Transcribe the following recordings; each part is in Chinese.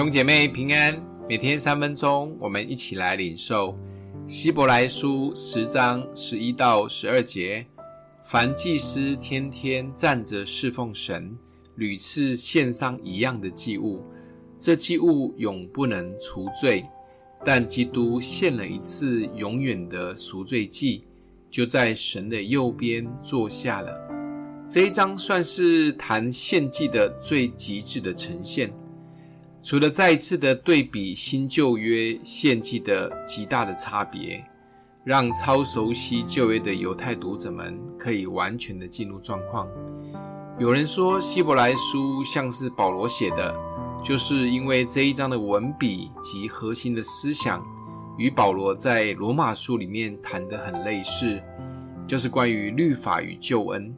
兄姐妹平安，每天三分钟，我们一起来领受希伯来书十章十一到十二节。凡祭司天天站着侍奉神，屡次献上一样的祭物，这祭物永不能除罪。但基督献了一次永远的赎罪祭，就在神的右边坐下了。这一章算是谈献祭的最极致的呈现。除了再一次的对比新旧约献祭的极大的差别，让超熟悉旧约的犹太读者们可以完全的进入状况。有人说希伯来书像是保罗写的。就是因为这一章的文笔及核心的思想，与保罗在罗马书里面谈的很类似，就是关于律法与救恩。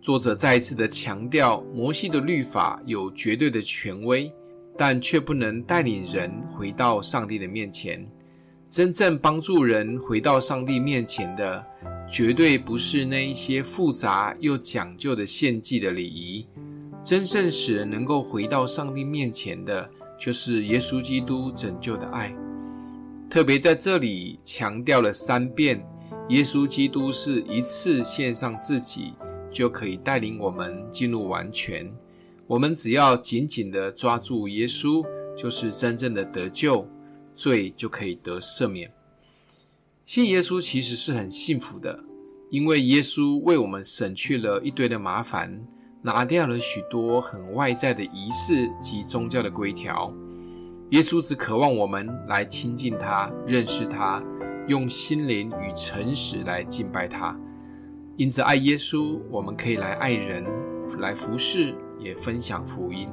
作者再一次的强调，摩西的律法有绝对的权威，但却不能带领人回到上帝的面前。真正帮助人回到上帝面前的，绝对不是那一些复杂又讲究的献祭的礼仪。真正使人能够回到上帝面前的，就是耶稣基督拯救的爱。特别在这里强调了三遍，耶稣基督是一次献上自己，就可以带领我们进入完全。我们只要紧紧地抓住耶稣，就是真正的得救，罪就可以得赦免。信耶稣其实是很幸福的，因为耶稣为我们省去了一堆的麻烦。拿掉了许多很外在的仪式及宗教的规条，耶稣只渴望我们来亲近他、认识他，用心灵与诚实来敬拜他。因着爱耶稣，我们可以来爱人、来服侍，也分享福音。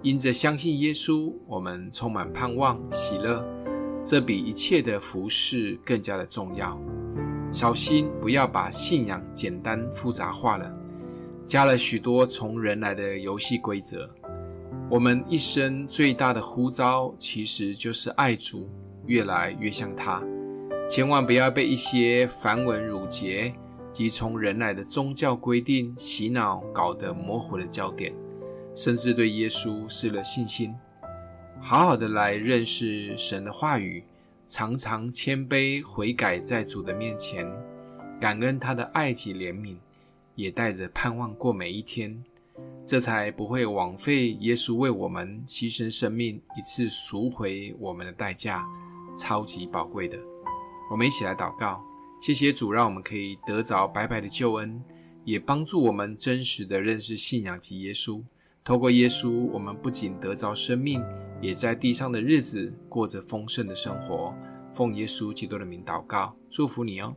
因着相信耶稣，我们充满盼望、喜乐，这比一切的服侍更加的重要。小心不要把信仰简单复杂化了。加了许多从人来的游戏规则。我们一生最大的呼召，其实就是爱主，越来越像他。千万不要被一些繁文缛节及从人来的宗教规定洗脑，搞得模糊了焦点，甚至对耶稣失了信心。好好的来认识神的话语，常常谦卑悔改在主的面前，感恩他的爱及怜悯。也带着盼望过每一天，这才不会枉费耶稣为我们牺牲生命，一次赎回我们的代价，超级宝贵的。我们一起来祷告，谢谢主，让我们可以得着白白的救恩，也帮助我们真实的认识信仰及耶稣。透过耶稣，我们不仅得着生命，也在地上的日子过着丰盛的生活。奉耶稣基督的名祷告，祝福你哦。